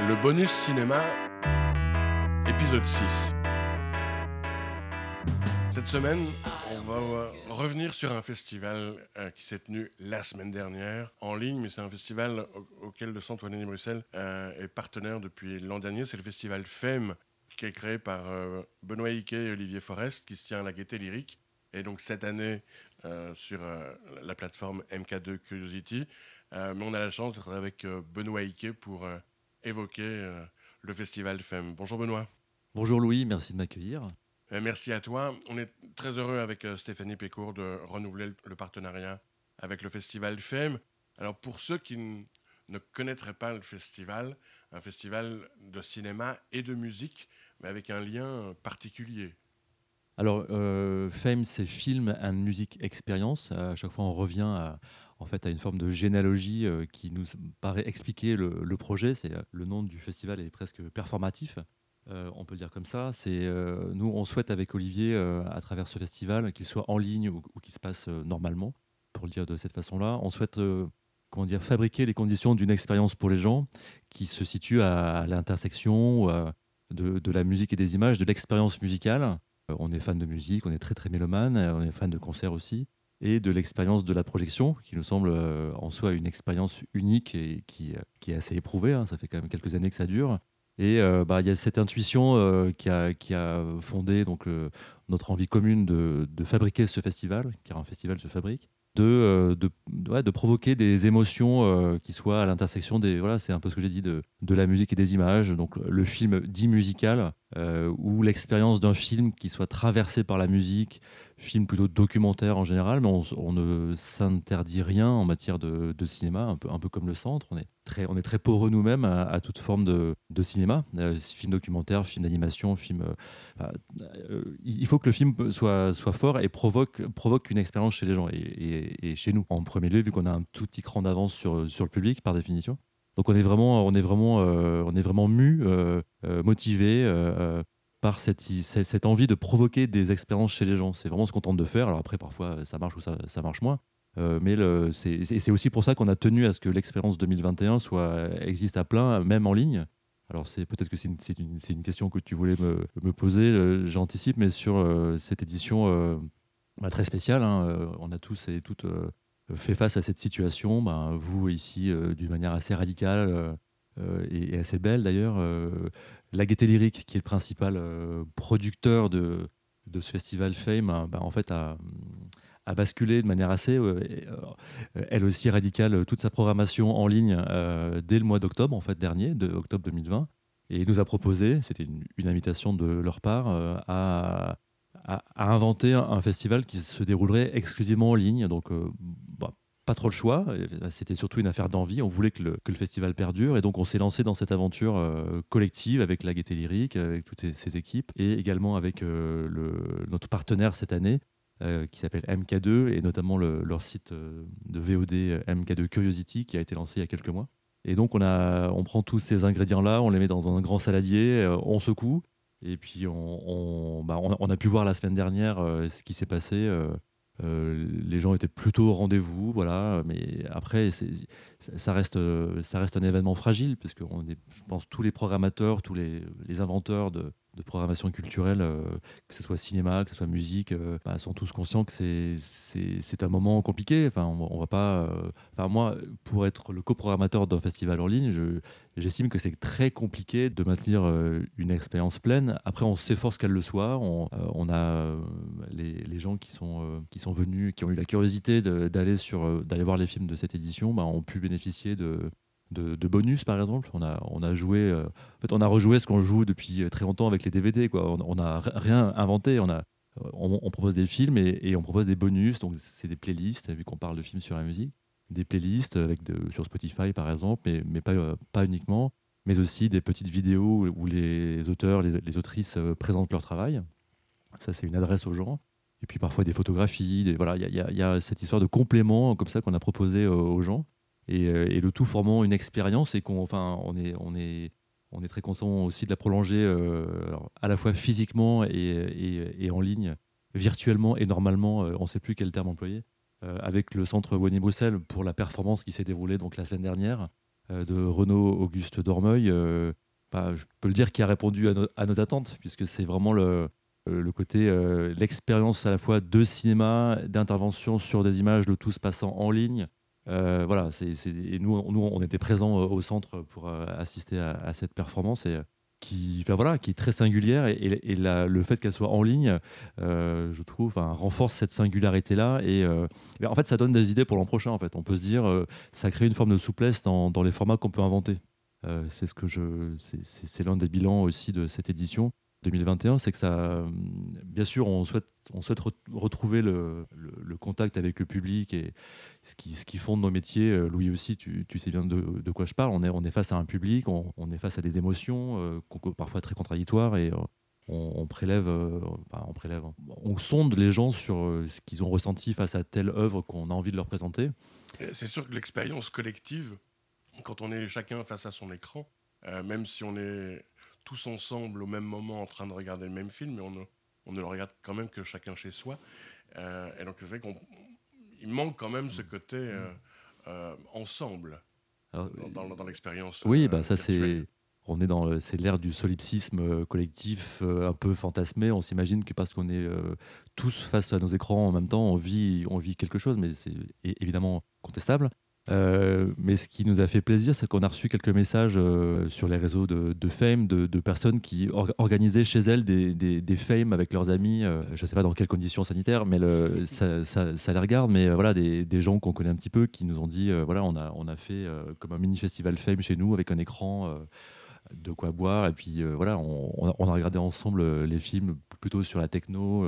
Le bonus cinéma, épisode 6. Cette semaine, on va euh, revenir sur un festival euh, qui s'est tenu la semaine dernière en ligne, mais c'est un festival au- auquel le Centre Wallonie Bruxelles euh, est partenaire depuis l'an dernier. C'est le festival FEM qui est créé par Benoît Hickey et Olivier Forest, qui se tient à la Gaieté Lyrique. Et donc cette année sur la plateforme MK2 Curiosity. Mais on a la chance d'être avec Benoît Hickey pour évoquer euh, le festival FEM. Bonjour Benoît. Bonjour Louis, merci de m'accueillir. Euh, Merci à toi. On est très heureux avec euh, Stéphanie Pécourt de renouveler le- partenariat avec le festival FEM. Alors pour ceux qui ne connaîtraient pas le festival, un festival de cinéma et de musique, mais avec un lien particulier. Alors, euh, FAME, c'est Film and Music Experience. À chaque fois, on revient à, en fait, à une forme de généalogie euh, qui nous paraît expliquer le, projet. C'est, euh, le nom du festival est presque performatif. Euh, on peut le dire comme ça. C'est, nous, on souhaite avec Olivier, à travers ce festival, qu'il soit en ligne ou, qu'il se passe normalement, pour le dire de cette façon-là, on souhaite comment dire, fabriquer les conditions d'une expérience pour les gens qui se situe à, l'intersection de, de la musique et des images, de l'expérience musicale. On est fan de musique, on est très très mélomane, on est fan de concerts aussi, et de l'expérience de la projection, qui nous semble euh, en soi une expérience unique et qui, euh, est assez éprouvée. hein. Ça fait quand même quelques années que ça dure. Et euh, bah, il y a cette intuition qui, a, fondé donc, notre envie commune de, fabriquer ce festival, car un festival se fabrique, de, provoquer des émotions qui soient à l'intersection des. Voilà, c'est un peu ce que j'ai dit, de, de la musique et des images. Donc le film dit musical, ou l'expérience d'un film qui soit traversé par la musique, film plutôt documentaire en général, mais on, ne s'interdit rien en matière de, cinéma, un peu, un peu comme le centre. On est très, on est très poreux nous-mêmes à, toute forme de, cinéma, euh, film documentaire, film d'animation, film. euh, euh, il faut que le film soit, soit fort et provoque, provoque une expérience chez les gens et, et- chez nous. En premier lieu, vu qu'on a un tout petit cran d'avance sur, sur le public par définition. Donc on est vraiment, on est vraiment, on est vraiment mu, motivé par cette, cette, envie de provoquer des expériences chez les gens. C'est vraiment ce qu'on tente de faire. Alors après, parfois, ça marche ou ça, ça marche moins. Euh, mais c'est aussi pour ça qu'on a tenu à ce que l'expérience 2021 soit, existe à plein, même en ligne. Alors c'est peut-être que c'est une, une- une question que tu voulais me, poser, j'anticipe, mais sur euh, cette édition euh, bah, très spéciale, hein, euh, on a tous et toutes fait face à cette situation. Ben, vous ici, d'une manière assez radicale et, assez belle d'ailleurs, la Gaieté Lyrique, qui est le principal euh, producteur de, ce festival Fame, hein, ben, en fait a, basculé de manière assez, euh, euh, elle aussi radicale, euh, toute sa programmation en ligne euh, dès le mois d'octobre en fait dernier, de octobre 2020, et nous a proposé, c'était une, invitation de leur part, euh, à, inventer un, festival qui se déroulerait exclusivement en ligne. Donc, euh, bah, pas trop le choix. Euh, C'était surtout une affaire d'envie. On voulait que le, que le festival perdure. Et donc, on s'est lancé dans cette aventure euh, collective avec la Gaieté Lyrique, avec toutes ses, équipes, et également avec euh, notre partenaire cette année, euh, qui s'appelle MK2, et notamment le- leur site euh, de VOD euh, MK2 Curiosity, qui a été lancé il y a quelques mois. Et donc, on, a, on prend tous ces ingrédients-là, on les met dans un grand saladier, euh, on secoue. Et puis, bah, on, a- on a pu voir la semaine dernière euh, ce qui s'est passé. Euh, les gens étaient plutôt au rendez-vous, voilà. Mais après, ça reste, euh, ça reste un événement fragile, parce que je pense tous les programmateurs, tous les inventeurs de, de programmation culturelle, euh, que ce soit cinéma, que ce soit musique, euh, bah, sont tous conscients que c'est- un moment compliqué. Enfin, on, va pas. euh, Enfin, moi, pour être le coprogrammateur d'un festival en ligne, je, J'estime que c'est très compliqué de maintenir une expérience pleine. Après, on s'efforce qu'elle le soit. On, on a les, les gens qui sont, qui sont venus, qui ont eu la curiosité d'aller d'aller voir les films de cette édition, bah, ont pu bénéficier de, de, bonus, par exemple. On a, on a joué, euh, en fait, on a rejoué ce qu'on joue depuis très longtemps avec les DVD. Quoi. On n'a rien inventé. On a on, propose des films et, on propose des bonus, donc c'est des playlists, vu qu'on parle de films sur la musique des playlists avec de, sur Spotify par exemple, mais, mais pas, euh, pas uniquement, mais aussi des petites vidéos où les auteurs, les, autrices euh, présentent leur travail. Ça, c'est une adresse aux gens. Et puis parfois des photographies. voilà, il y y, y a cette histoire de complément comme ça qu'on a proposé aux gens. Et, euh, et le tout formant une expérience et qu'on on est, on est, on est très content aussi de la prolonger euh, à la fois physiquement et, en ligne, virtuellement et normalement, euh, on ne sait plus quel terme employer, avec le centre Wallonie Bruxelles pour la performance qui s'est déroulée donc la semaine dernière. de Renaud Auguste Dormeuil, bah, je peux le dire, qui a répondu à, nos attentes, puisque c'est vraiment le côté, l'expérience à la fois de cinéma, d'intervention sur des images, le tout se passant en ligne. Voilà, c'est, et nous, nous, on était présents au centre pour assister à, cette performance. Et qui, voilà, qui est très singulière et, le fait qu'elle soit en ligne, euh, je trouve, renforce cette singularité-là. Et euh, en fait, ça donne des idées pour l'an prochain. En fait, on peut se dire, euh, ça crée une forme de souplesse dans, dans les formats qu'on peut inventer. c'est ce que je, c'est l'un des bilans aussi de cette édition. 2021, c'est que ça, bien sûr, on souhaite, on souhaite retrouver le, contact avec le public et ce qui, ce qui fonde nos métiers. Euh, Louis aussi, tu, sais bien de, quoi je parle. On est, on est face à un public, on, est face à des émotions, euh, parfois très contradictoires, et euh, on, prélève, on prélève, on sonde les gens sur ce qu'ils ont ressenti face à telle œuvre qu'on a envie de leur présenter. C'est sûr que l'expérience collective, quand on est chacun face à son écran, même si on est tous ensemble au même moment en train de regarder le même film, mais on ne, on ne le regarde quand même que chacun chez soi. Euh, et donc c'est vrai qu'il manque quand même ce côté euh, euh, ensemble dans, dans, l'expérience. Oui, bah ça c'est on est dans c'est l'ère du solipsisme collectif un peu fantasmé. On s'imagine que parce qu'on est tous face à nos écrans en même temps, on vit on vit quelque chose, mais c'est évidemment contestable. Euh, mais ce qui nous a fait plaisir, c'est qu'on a reçu quelques messages euh, sur les réseaux de, Fame de, personnes qui organisaient chez elles des, des, Fame avec leurs amis. Euh, je ne sais pas dans quelles conditions sanitaires, mais ça, les regarde. Mais voilà, des, gens qu'on connaît un petit peu qui nous ont dit voilà, on a, on a fait comme un mini festival Fame chez nous avec un écran de quoi boire. Et puis voilà, on, a regardé ensemble les films plutôt sur la techno,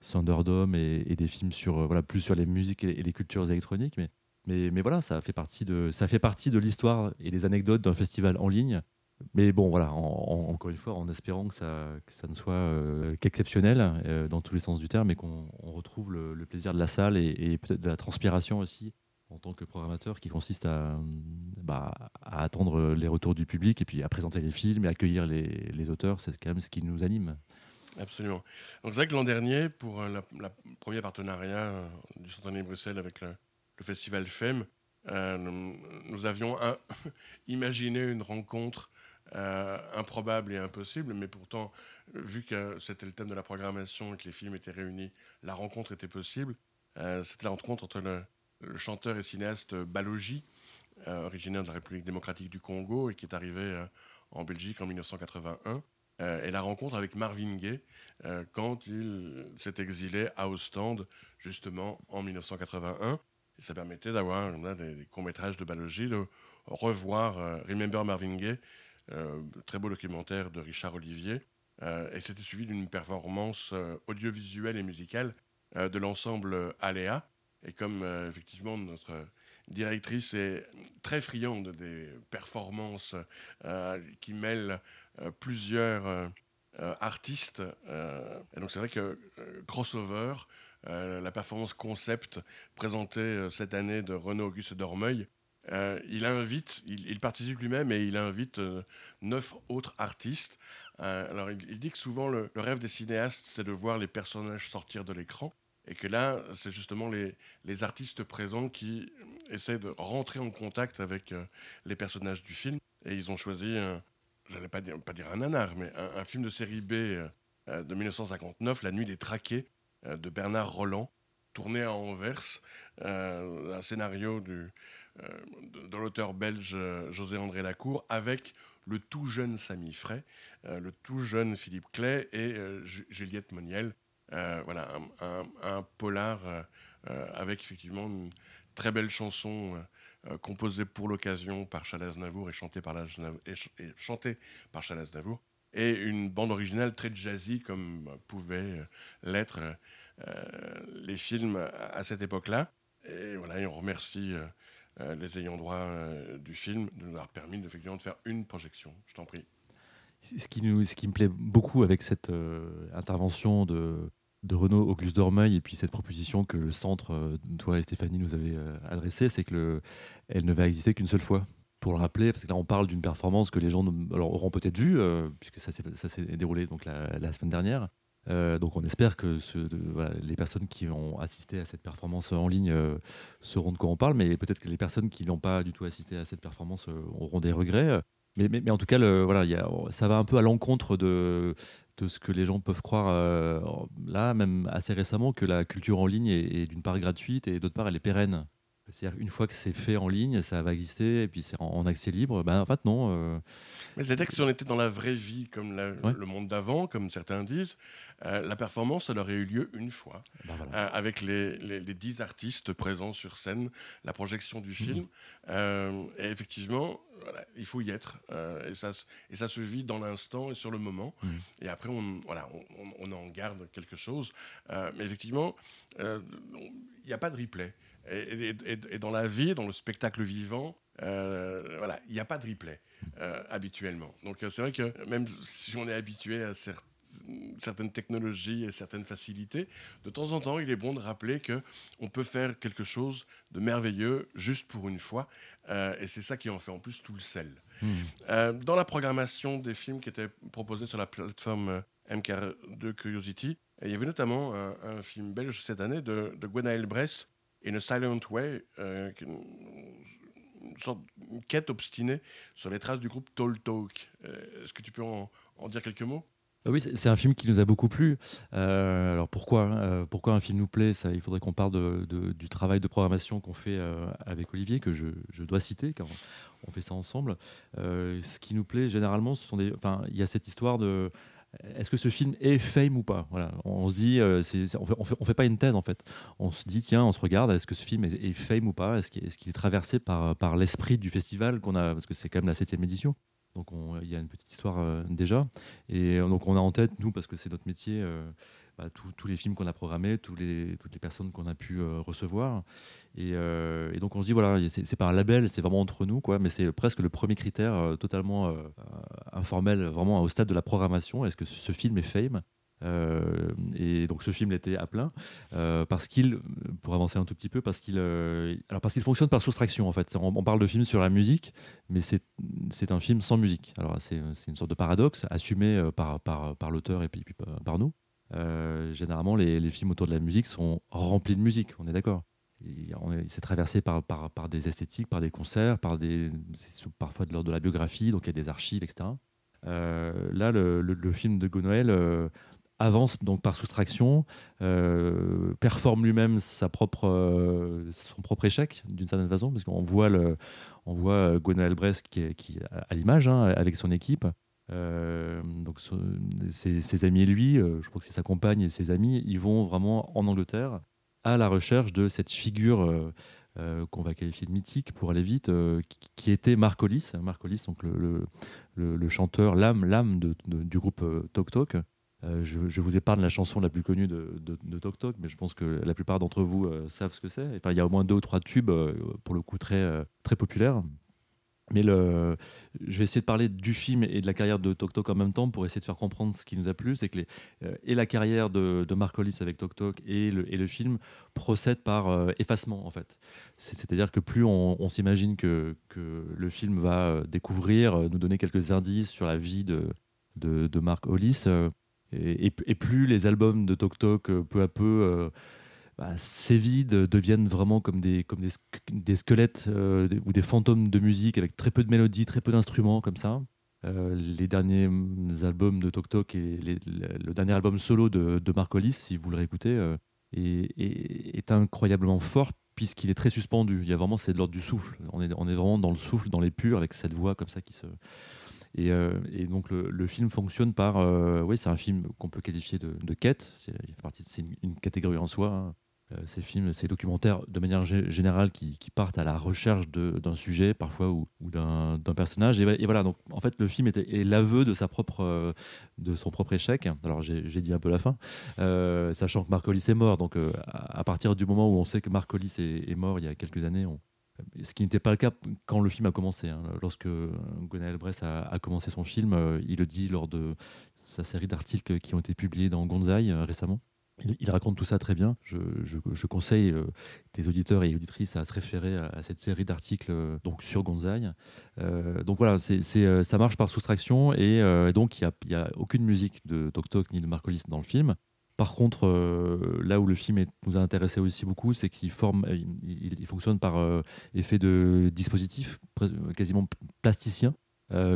Thunderdome et, et, des films sur, voilà, plus sur les musiques et les cultures électroniques. Mais mais, voilà, ça fait partie de, ça fait partie de l'histoire et des anecdotes d'un festival en ligne. Mais bon, voilà, encore une fois, en espérant que ça, que ça ne soit euh, qu'exceptionnel euh, dans tous les sens du terme et qu'on retrouve le, plaisir de la salle et, peut-être de la transpiration aussi en tant que programmateur qui consiste à, bah, à, attendre les retours du public et puis à présenter les films et accueillir les, auteurs. C'est quand même ce qui nous anime. Absolument. Donc c'est vrai que l'an dernier, pour le premier partenariat du Centre Bruxelles avec le, le festival FEM, euh, nous, avions imaginé une rencontre euh, improbable et impossible, mais pourtant, vu que c'était le thème de la programmation et que les films étaient réunis, la rencontre était possible. Euh, c'était la rencontre entre le, chanteur et cinéaste Balogi, originaire de la République démocratique du Congo et qui est arrivé en Belgique en 1981, et la rencontre avec Marvin Gaye quand il s'est exilé à Ostende, justement en 1981. Ça permettait d'avoir des, courts-métrages de Balogie, de revoir euh, Remember Marvin Gaye, euh, très beau documentaire de Richard Olivier. Euh, et c'était suivi d'une performance audiovisuelle et musicale de l'ensemble Aléa. Et comme effectivement notre directrice est très friande des performances qui mêlent plusieurs artistes, et donc c'est vrai que Crossover euh, la performance concept présentée euh, cette année de Renaud Auguste Dormeuil. Euh, il invite, il, participe lui-même et il invite neuf autres artistes. alors il, dit que souvent le, rêve des cinéastes, c'est de voir les personnages sortir de l'écran. Et que là, c'est justement les, artistes présents qui essaient de rentrer en contact avec les personnages du film. Et ils ont choisi, je n'allais pas dire, pas dire un nanar, mais un, film de série B de 1959, La Nuit des Traqués, euh, de Bernard Roland, tourné à Anvers, euh, un scénario du, euh, de, l'auteur belge José-André Lacour, avec le tout jeune Samy Fray, le tout jeune Philippe Clay et Juliette Moniel. voilà, un, polar avec effectivement une très belle chanson composée pour l'occasion par Charles Aznavour et chantée par, Charles Aznavour et une bande originale très jazzy comme pouvait l'être euh, les films à cette époque-là. Et voilà, on remercie euh, euh, les ayants droit du film de nous avoir permis effectivement de faire une projection. Je t'en prie. Ce qui, nous, ce qui me plaît beaucoup avec cette intervention de, de Renaud Auguste Dormeuil et puis cette proposition que le centre, toi et Stéphanie, nous avez adressée, c'est que elle ne va exister qu'une seule fois. Pour le rappeler, parce que là on parle d'une performance que les gens auront peut-être vue, puisque ça s'est déroulé donc la, semaine dernière, donc on espère que les personnes qui ont assisté à cette performance en ligne sauront de quoi on parle, mais peut-être que les personnes qui n'ont pas du tout assisté à cette performance auront des regrets. Mais, en tout cas, voilà, ça va un peu à l'encontre de ce que les gens peuvent croire là, même assez récemment, que la culture en ligne est d'une part gratuite et d'autre part elle est pérenne. C'est-à-dire une fois que c'est fait en ligne, ça va exister et puis c'est en, accès libre. Ben, en fait, non. Euh. Mais c'est-à-dire que si on était dans la vraie vie, comme le monde d'avant, comme certains disent, euh, la performance, elle aurait eu lieu une fois, ben, euh, avec les, les, dix artistes présents sur scène, la projection du film. Mhm. et effectivement, il faut y être. et, ça, et ça se vit dans l'instant et sur le moment. Mhm. Et après, on, voilà, on, on, en garde quelque chose. mais effectivement, il n'y a pas de replay. Et, dans la vie, dans le spectacle vivant, euh, voilà, il n'y a pas de replay euh, habituellement. Donc euh, c'est vrai que même si on est habitué à certaines technologies et certaines facilités, de temps en temps, il est bon de rappeler que on peut faire quelque chose de merveilleux juste pour une fois, et c'est ça qui en fait en plus tout le sel. Hmm. dans la programmation des films qui étaient proposés sur la plateforme MK2 Curiosity, il y avait notamment un, film belge cette année de, de Gwenaël Bress In a Silent Way, euh, une sorte de quête obstinée sur les traces du groupe Tall Talk. Euh, est-ce que tu peux en, dire quelques mots? Ah oui, c'est un film qui nous a beaucoup plu. Euh, alors pourquoi, pourquoi un film nous plaît? Ça, Il faudrait qu'on parle de, du travail de programmation qu'on fait avec Olivier, que je, je, dois citer, car on fait ça ensemble. ce qui nous plaît généralement, ce sont des, il y a cette histoire de est-ce que ce film est fame ou pas? Voilà. On se dit, euh, on, fait, fait, pas une thèse en fait. On se dit, tiens, on se regarde, est-ce que ce film est, fame ou pas? Est-ce qu'il est, traversé par, l'esprit du festival qu'on a Parce que c'est quand même la septième édition. Donc il y a une petite histoire euh, déjà. Et euh, donc on a en tête, nous, parce que c'est notre métier, bah, tous les films qu'on a programmés, tous les, toutes les personnes qu'on a pu recevoir. Euh, et, donc on se dit voilà, c'est pas un label, c'est vraiment entre nous, quoi, mais c'est presque le premier critère euh, totalement euh, informel, vraiment au stade de la programmation. Est-ce que ce film est fame? Et donc ce film l'était à plein parce qu'il, pour avancer un tout petit peu, parce qu'il, alors parce qu'il fonctionne par soustraction en fait. On, parle de film sur la musique, mais c'est un film sans musique. Alors c'est une sorte de paradoxe assumé par, par, par l'auteur et puis, par nous. Généralement, les, films autour de la musique sont remplis de musique. On est d'accord. Il s'est traversé par, par, des esthétiques, par des concerts, par des, parfois de l'ordre de la biographie, donc il y a des archives, etc. Euh, là, le, film de Gonoël euh, avance donc par soustraction, euh, performe lui-même son propre échec d'une certaine façon, parce qu'on voit, Gonoël Brest qui qui, à l'image hein, avec son équipe. Donc ses, amis et lui, je crois que c'est sa compagne et ses amis, ils vont vraiment en Angleterre à la recherche de cette figure euh, euh, qu'on va qualifier de mythique pour aller vite, euh, qui, était Marc Hollis, Marc Hollis, donc le, le, chanteur, l'âme, l'âme du groupe Tok Tok. Je, vous épargne la chanson la plus connue de, de, Tok Tok, mais je pense que la plupart d'entre vous savent ce que c'est. Enfin, il y a au moins deux ou trois tubes, pour le coup, très, très populaires. Mais je vais essayer de parler du film et de la carrière de Tok Tok en même temps pour essayer de faire comprendre ce qui nous a plu. C'est que euh, et la carrière de, de Mark Hollis avec Tok Tok et le, film procèdent par euh, effacement en fait. C'est-à-dire que plus on, s'imagine que, le film va euh, découvrir, nous donner quelques indices sur la vie de, de, Mark Hollis, et, et, plus les albums de Tok Tok peu à peu bah, ces vides deviennent vraiment comme des, comme des, des squelettes euh, ou des fantômes de musique avec très peu de mélodies, très peu d'instruments comme ça. Euh, les derniers albums de Tok Tok et le dernier album solo de, de Mark Hollis, si vous le réécoutez, euh, est, incroyablement fort puisqu'il est très suspendu. Il y a vraiment, c'est de l'ordre du souffle. On est, on est vraiment dans le souffle, dans les purs, avec cette voix comme ça qui se. Et, donc le, le, film fonctionne par, oui, c'est un film qu'on peut qualifier de, de quête. C'est une, une, catégorie en soi. Hein. Euh, ces films, ces documentaires, de manière générale, qui, partent à la recherche d'un sujet, parfois, ou, d'un personnage. Et, voilà, donc en fait, le film est, l'aveu euh, de son propre échec. Alors, j'ai dit un peu la fin, euh, sachant que Marc Hollis est mort. Donc, à, partir du moment où on sait que Marc Hollis est, mort il y a quelques années, ce qui n'était pas le cas quand le film a commencé. Hein. Lorsque Gwenaël Bress a, commencé son film, il le dit lors de sa série d'articles qui ont été publiés dans Gonzai récemment. Il, raconte tout ça très bien. Je, conseille euh, tes auditeurs et auditrices à se référer à, cette série d'articles euh, donc sur Gonzaï. Euh, donc voilà, c'est, ça marche par soustraction et, donc il n'y a, aucune musique de Tok Tok ni de Marcolis dans le film. Par contre, là où le film nous a intéressé aussi beaucoup, c'est qu'il forme, il, fonctionne par effet de dispositif quasiment plasticien.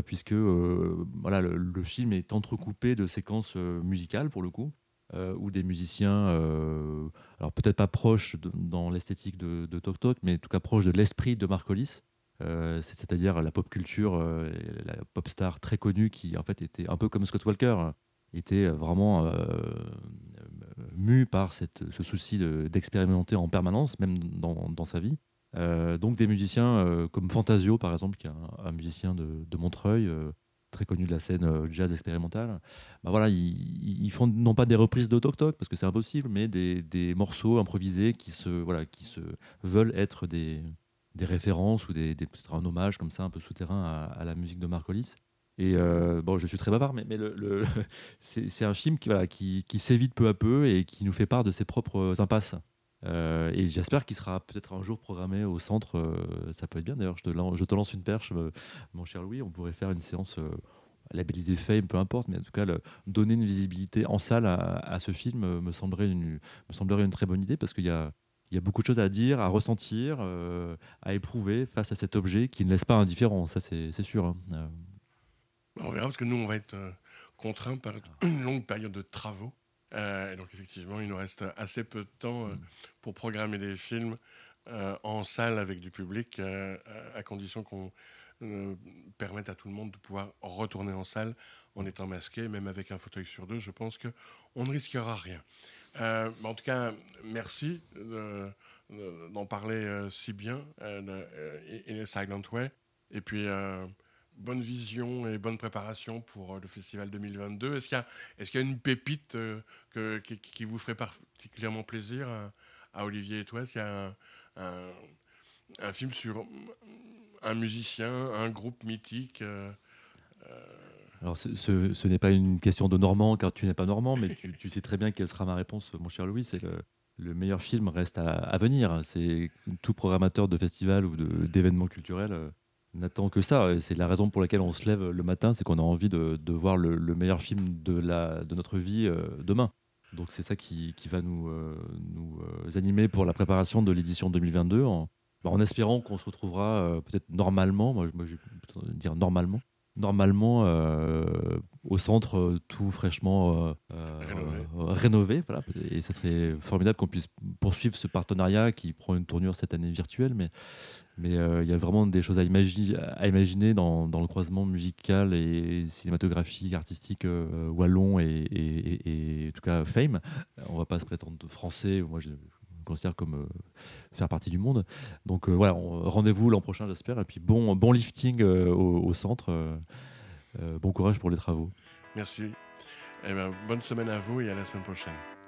puisque voilà, le, film est entrecoupé de séquences musicales pour le coup, euh, ou des musiciens, euh, alors peut-être pas proches dans l'esthétique de, Tok Tok, mais en tout cas proches de l'esprit de Marcolis. Euh, c'est-à-dire la pop culture, la pop star très connue qui en fait était un peu comme Scott Walker, était vraiment mu par cette, ce souci d'expérimenter en permanence, même dans, dans sa vie. donc des musiciens comme Fantasio par exemple, qui est un, musicien de Montreuil, très connu de la scène euh, jazz expérimentale, bah voilà, ils, font non pas des reprises de parce que c'est impossible, mais des, des, morceaux improvisés qui se, voilà, qui se veulent être des, des références ou des, des un hommage comme ça, un peu souterrain à, la musique de Marcolis. Et euh, bon, je suis très bavard, mais, mais le, c'est un film qui, voilà, qui, qui s'évite peu à peu et qui nous fait part de ses propres impasses. Euh, et j'espère qu'il sera peut-être un jour programmé au centre. Euh, ça peut être bien d'ailleurs. Je, te lance une perche, euh, mon cher Louis. On pourrait faire une séance labellisée Fame, peu importe, mais en tout cas, donner une visibilité en salle à, ce film me semblerait, une, très bonne idée parce qu'il y a, il y a beaucoup de choses à dire, à ressentir, à éprouver face à cet objet qui ne laisse pas indifférent. Ça, c'est sûr. Hein. On verra parce que nous, on va être contraints par une longue période de travaux. Euh, et donc effectivement, il nous reste assez peu de temps euh, pour programmer des films euh, en salle avec du public, à condition qu'on permette à tout le monde de pouvoir retourner en salle en étant masqué, même avec un fauteuil sur deux. Je pense qu'on ne risquera rien. en tout cas, merci d'en parler si bien, in a Silent Way. Et puis bonne vision et bonne préparation pour euh, le festival 2022. Est-ce qu'il y, a une pépite euh, qui, vous ferait particulièrement plaisir à, Olivier et toi? Est-ce qu'il y a un, film sur un musicien, un groupe mythique euh, alors, ce, n'est pas une question de Normand, car tu n'es pas Normand, mais tu, sais très bien quelle sera ma réponse, mon cher Louis. C'est le, le meilleur film reste à, à venir. C'est tout programmateur de festival ou d'événements culturels n'attend que ça. C'est la raison pour laquelle on se lève le matin, c'est qu'on a envie de, voir le, meilleur film de, la, de notre vie euh, demain. Donc c'est ça qui, va nous, euh, nous euh, animer pour la préparation de l'édition 2022, en, en espérant qu'on se retrouvera peut-être normalement, moi, moi je vais dire normalement, normalement euh, au centre euh, tout fraîchement euh, rénové. voilà. Et ça serait formidable qu'on puisse poursuivre ce partenariat qui prend une tournure cette année virtuelle, mais mais il y a vraiment des choses à, imaginer, à imaginer dans, dans, le croisement musical et cinématographique, artistique wallon et, et, en tout cas fame. On va pas se prétendre français. Moi, je, considère comme euh, faire partie du monde. Donc euh, voilà, rendez-vous l'an prochain, j'espère. Et puis bon, bon lifting euh, au, centre. bon courage pour les travaux. Merci. Eh ben, bonne semaine à vous et à la semaine prochaine.